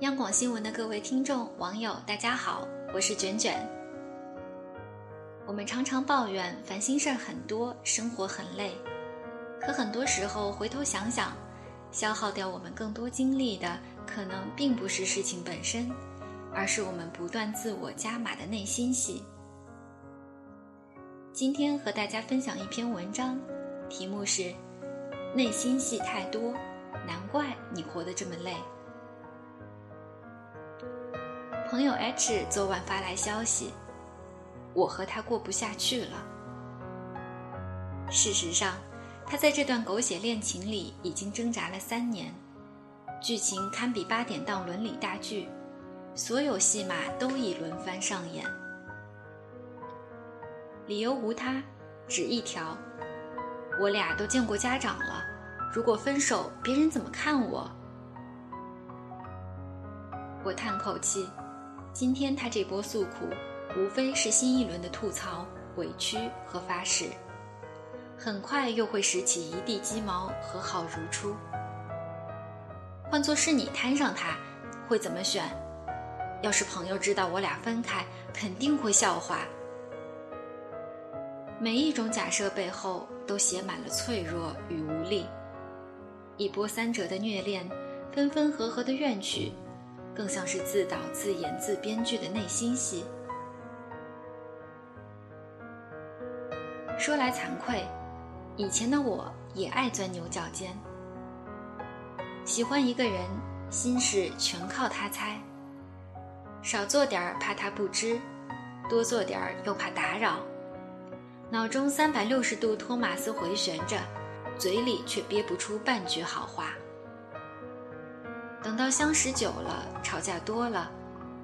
央广新闻的各位听众、网友，大家好，我是卷卷。我们常常抱怨烦心事儿很多，生活很累，可很多时候回头想想，消耗掉我们更多精力的，可能并不是事情本身，而是我们不断自我加码的内心戏。今天和大家分享一篇文章，题目是“内心戏太多，难怪你活得这么累”。朋友 H 昨晚发来消息，我和他过不下去了。事实上，他在这段狗血恋情里已经挣扎了三年，剧情堪比八点档伦理大剧，所有戏码都已轮番上演。理由无他，只一条：我俩都见过家长了，如果分手，别人怎么看我？我叹口气。今天他这波诉苦，无非是新一轮的吐槽、委屈和发誓，很快又会拾起一地鸡毛，和好如初。换作是你摊上他，会怎么选？要是朋友知道我俩分开，肯定会笑话。每一种假设背后都写满了脆弱与无力，一波三折的虐恋，分分合合的怨曲。更像是自导自演自编剧的内心戏。说来惭愧，以前的我也爱钻牛角尖，喜欢一个人，心事全靠他猜，少做点儿怕他不知，多做点儿又怕打扰，脑中三百六十度托马斯回旋着，嘴里却憋不出半句好话。等到相识久了，吵架多了，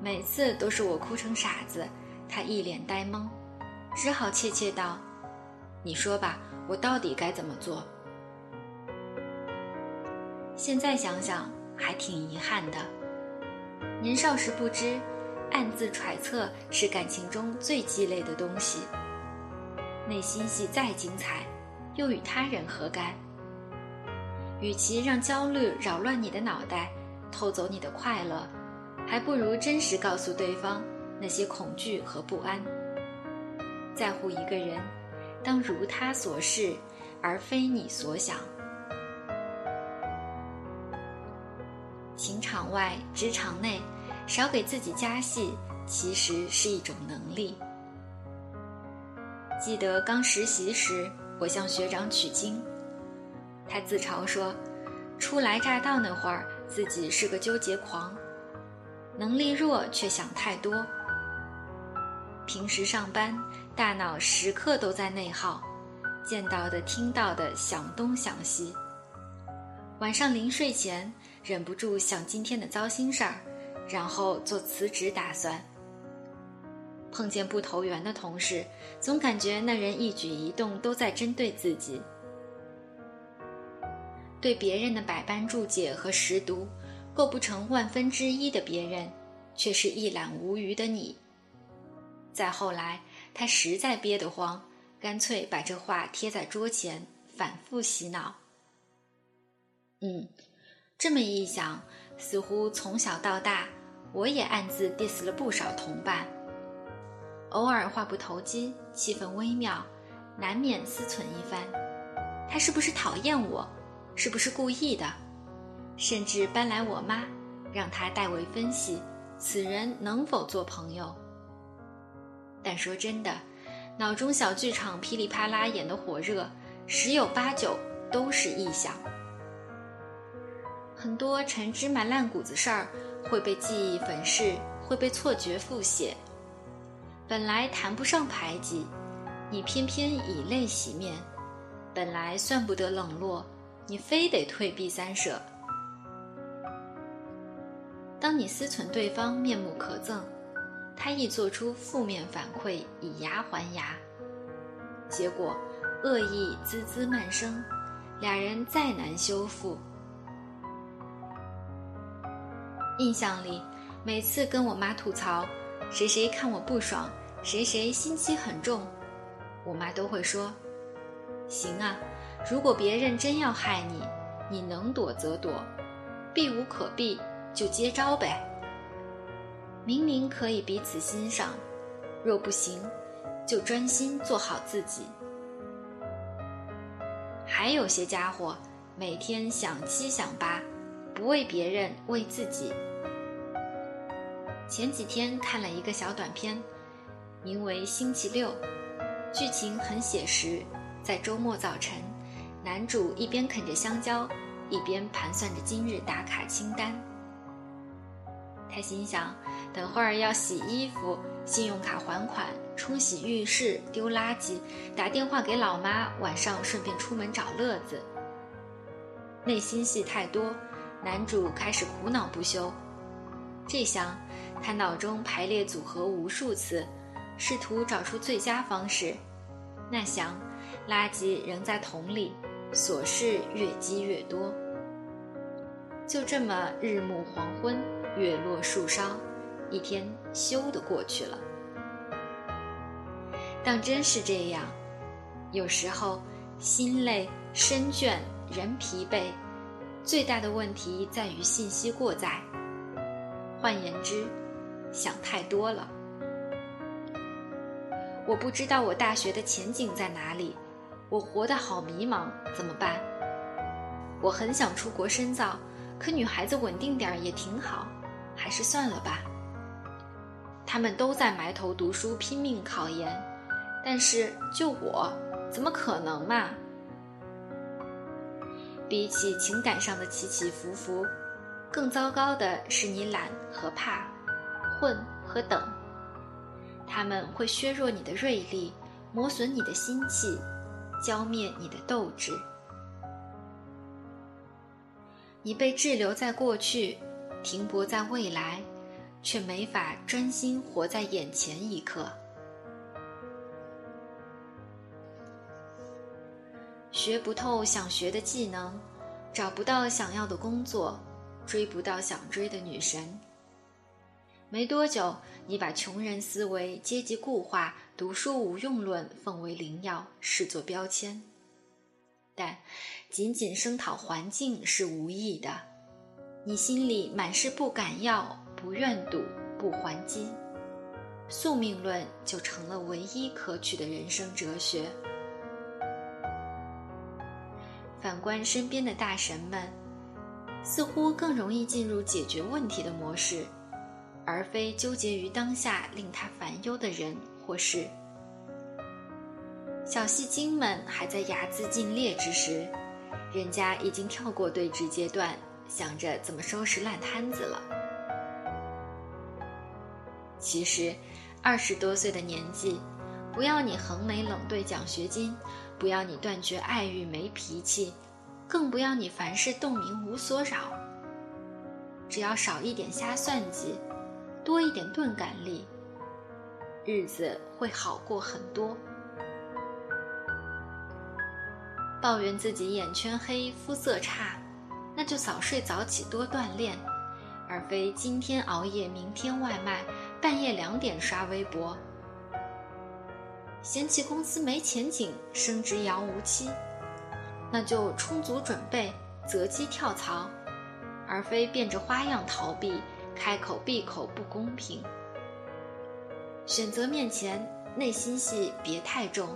每次都是我哭成傻子，他一脸呆懵，只好怯怯道：“你说吧，我到底该怎么做？”现在想想还挺遗憾的。年少时不知，暗自揣测是感情中最鸡肋的东西。内心戏再精彩，又与他人何干？与其让焦虑扰乱你的脑袋。偷走你的快乐，还不如真实告诉对方那些恐惧和不安。在乎一个人，当如他所示，而非你所想。情场外，职场内，少给自己加戏，其实是一种能力。记得刚实习时，我向学长取经，他自嘲说：“初来乍到那会儿。”自己是个纠结狂，能力弱却想太多。平时上班，大脑时刻都在内耗，见到的、听到的想东想西。晚上临睡前，忍不住想今天的糟心事儿，然后做辞职打算。碰见不投缘的同事，总感觉那人一举一动都在针对自己。对别人的百般注解和识读，构不成万分之一的别人，却是一览无余的你。再后来，他实在憋得慌，干脆把这话贴在桌前，反复洗脑。嗯，这么一想，似乎从小到大，我也暗自 diss 了不少同伴。偶尔话不投机，气氛微妙，难免思忖一番：他是不是讨厌我？是不是故意的？甚至搬来我妈，让她代为分析此人能否做朋友。但说真的，脑中小剧场噼里啪啦演的火热，十有八九都是臆想。很多陈芝麻烂谷子事儿会被记忆粉饰，会被错觉复写。本来谈不上排挤，你偏偏以泪洗面；本来算不得冷落。你非得退避三舍。当你思忖对方面目可憎，他亦做出负面反馈以牙还牙，结果恶意滋滋蔓生，俩人再难修复。印象里，每次跟我妈吐槽谁谁看我不爽，谁谁心机很重，我妈都会说：“行啊。”如果别人真要害你，你能躲则躲，避无可避就接招呗。明明可以彼此欣赏，若不行，就专心做好自己。还有些家伙，每天想七想八，不为别人，为自己。前几天看了一个小短片，名为《星期六》，剧情很写实。在周末早晨，男主一边啃着香蕉，一边盘算着今日打卡清单。他心想，等会儿要洗衣服、信用卡还款、冲洗浴室、丢垃圾、打电话给老妈，晚上顺便出门找乐子。内心戏太多，男主开始苦恼不休。这厢，他脑中排列组合无数次，试图找出最佳方式。那厢。垃圾仍在桶里，琐事越积越多。就这么日暮黄昏，月落树梢，一天咻的过去了。当真是这样，有时候心累、身倦、人疲惫，最大的问题在于信息过载。换言之，想太多了。我不知道我大学的前景在哪里。我活得好迷茫，怎么办？我很想出国深造，可女孩子稳定点也挺好，还是算了吧。他们都在埋头读书，拼命考研，但是就我，怎么可能嘛？比起情感上的起起伏伏，更糟糕的是你懒和怕，混和等。他们会削弱你的锐利，磨损你的心气。浇灭你的斗志，你被滞留在过去，停泊在未来，却没法专心活在眼前一刻。学不透想学的技能，找不到想要的工作，追不到想追的女神。没多久，你把穷人思维、阶级固化、读书无用论奉为灵药，视作标签。但仅仅声讨环境是无益的，你心里满是不敢要、不愿赌、不还击，宿命论就成了唯一可取的人生哲学。反观身边的大神们，似乎更容易进入解决问题的模式。而非纠结于当下令他烦忧的人或事。小戏精们还在睚眦尽裂之时，人家已经跳过对峙阶段，想着怎么收拾烂摊子了。其实，二十多岁的年纪，不要你横眉冷对奖学金，不要你断绝爱欲没脾气，更不要你凡事洞明无所扰。只要少一点瞎算计。多一点钝感力，日子会好过很多。抱怨自己眼圈黑、肤色差，那就早睡早起，多锻炼，而非今天熬夜，明天外卖，半夜两点刷微博。嫌弃公司没前景，升职遥无期，那就充足准备，择机跳槽，而非变着花样逃避。开口闭口不公平。选择面前，内心戏别太重。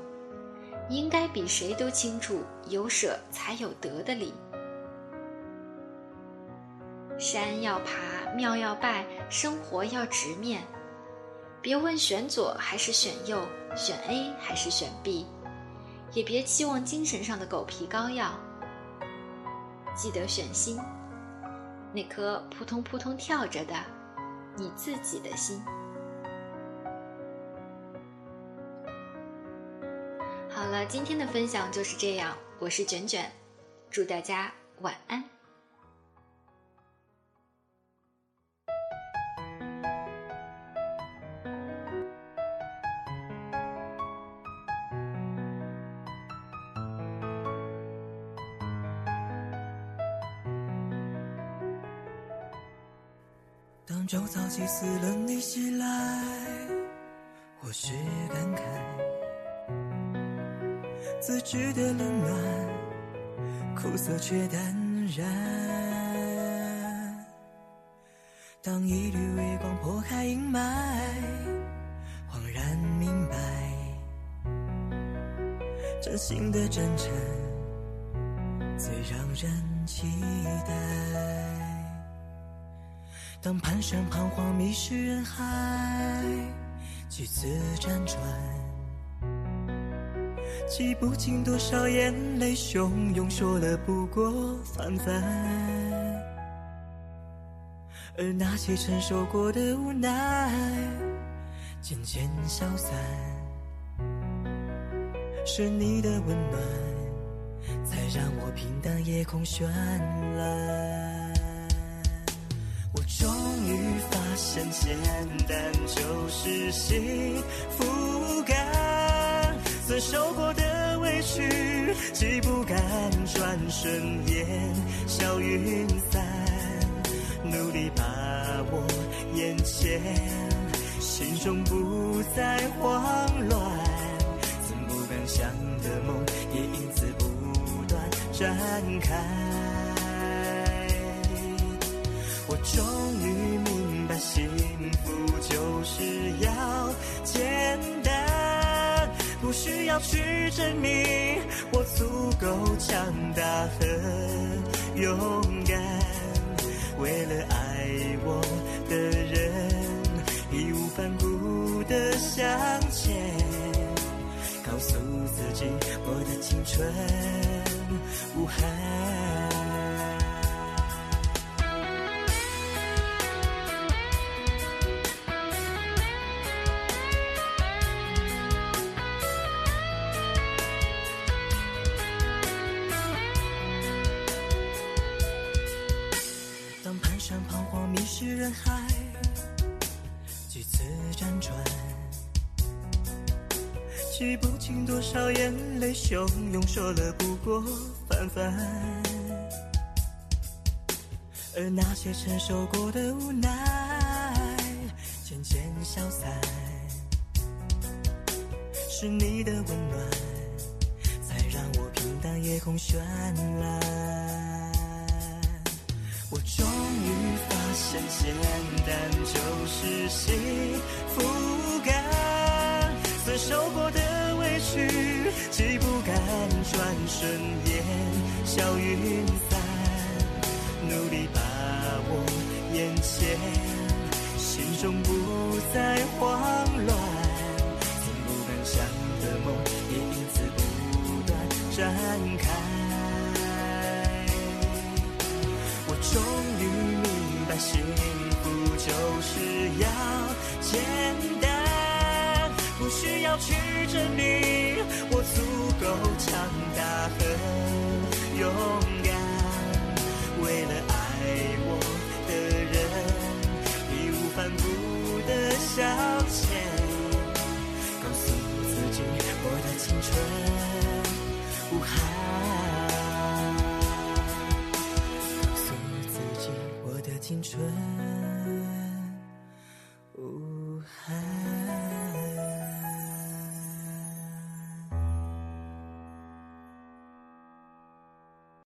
应该比谁都清楚，有舍才有得的理。山要爬，庙要拜，生活要直面。别问选左还是选右，选 A 还是选 B，也别期望精神上的狗皮膏药。记得选心。那颗扑通扑通跳着的，你自己的心。好了，今天的分享就是这样，我是卷卷，祝大家晚安。周遭祭祀冷你袭来，或是感慨，自知的冷暖，苦涩却淡然。当一缕微光破开阴霾，恍然明白，真心的真诚最让人期待。当蹒跚彷徨迷失人海，几次辗转，记不清多少眼泪汹涌，说了不过泛泛。而那些承受过的无奈，渐渐消散。是你的温暖，才让我平淡夜空绚烂。我终于发现，简单就是幸福感。曾受过的委屈，既不敢转瞬烟消云散。努力把握眼前，心中不再慌乱。曾不敢想的梦，也因此不断展开。终于明白，幸福就是要简单，不需要去证明我足够强大和勇敢。为了爱我的人，义无反顾的向前，告诉自己我的青春无憾。曾彷徨迷失人海，几次辗转记不清多少眼泪汹涌，说了不过泛泛。而那些承受过的无奈，渐渐消散。是你的温暖，才让我平淡夜空绚烂。我终于发现，简单就是幸福感。曾受过的。委屈，既不敢转瞬烟消云散，努力把握眼前，心中不再慌乱。曾不敢想的梦，也因此不断展开。要简单，不需要去证明，我足够强大和勇敢。